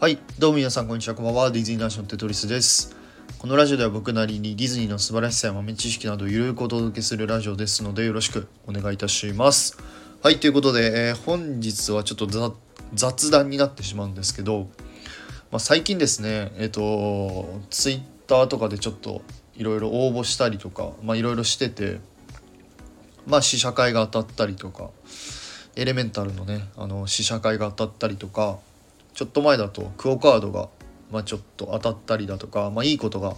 はい、どうも皆さんこんにちは、こんばんは。ディズニーナーションテトリスです。このラジオでは僕なりにディズニーの素晴らしさや豆知識などゆるくお届けするラジオですのでよろしくお願いいたします。はい、ということで、えー本日はちょっと雑談になってしまうんですけど、まあ、最近ですね、えっ、と、ツイッターとかでちょっといろいろ応募したりとか、まあいろいろしてて、まあ試写会が当たったりとか、エレメンタルのね、あの試写会が当たったりとか、ちょっと前だとクオカードが、まあ、ちょっと当たったりだとか、まあ、いいことが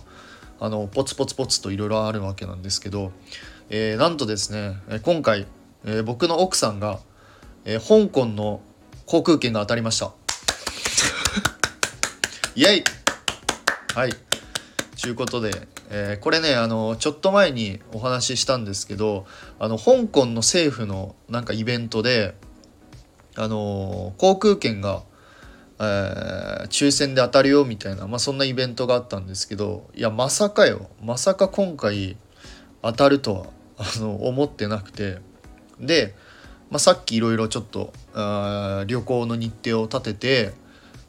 あのポツポツポツといろいろあるわけなんですけど、えーなんとですねえー今回、えー僕の奥さんが、えー香港の航空券が当たりました。イエイ！はい。ということで、えーこれねあのちょっと前にお話ししたんですけどあの香港の政府のなんかイベントであの航空券がえー抽選で当たるよみたいな、まあ、そんなイベントがあったんですけどいやまさかよ。まさか今回当たるとはあの思ってなくて。で、まあ、さっきいろいろちょっとあ旅行の日程を立てて、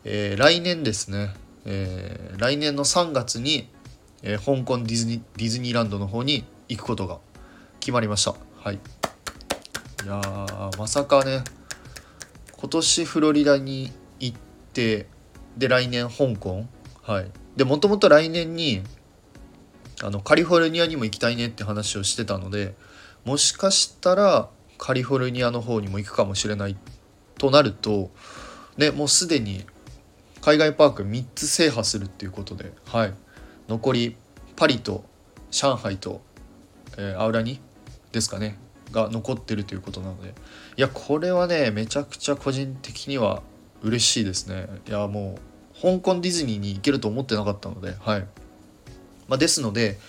えー来年ですね、えー来年の3月に、えー香港ディズニーディズニーランドの方に行くことが決まりました。はい。いやまさかね。今年フロリダに行っててで来年香港。はい。でもともと来年にあのカリフォルニアにも行きたいねって話をしてたのでもしかしたらカリフォルニアの方にも行くかもしれないとなるとねもうすでに海外パーク3つ制覇するっていうことではい。残りパリと上海と、えーアウラニですかねが残ってるということなので。いやこれはねめちゃくちゃ個人的には嬉しいですね。いやもう香港ディズニーに行けると思ってなかったのではい、まあ、ですので、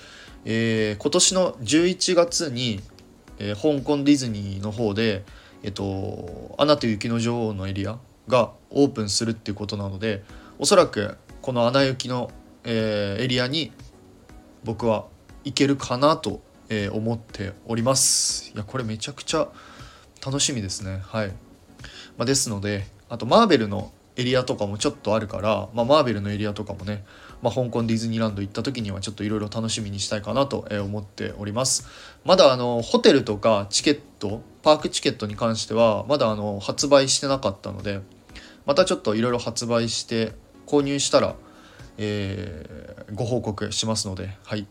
えー今年の11月に、えー香港ディズニーの方でえっと「アナと雪の女王」のエリアがオープンするっていうことなのでおそらくこの「アナ雪の」えーエリアに僕は行けるかなと、えー思っております。いやこれめちゃくちゃ楽しみですね。はい、まあ、ですのであとマーベルのエリアとかもちょっとあるから、まあ、マーベルのエリアとかもね、まあ、香港ディズニーランド行った時にはちょっといろいろ楽しみにしたいかなと思っておりますまだあのホテルとかチケットパークチケットに関してはまだあの発売してなかったのでまたちょっといろいろ発売して購入したら、えーご報告しますのではい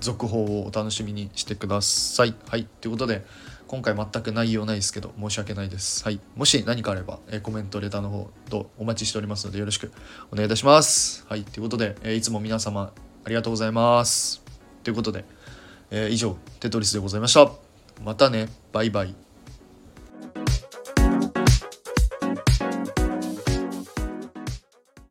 続報をお楽しみにしてください。はい。ということで、今回全く内容ないですけど、申し訳ないです。はい。もし何かあれば、えコメント、レターの方とお待ちしておりますので、よろしくお願いいたします。はい。ということで、えいつも皆様ありがとうございます。ということで、え以上、テトリスでございました。またね。バイバイ。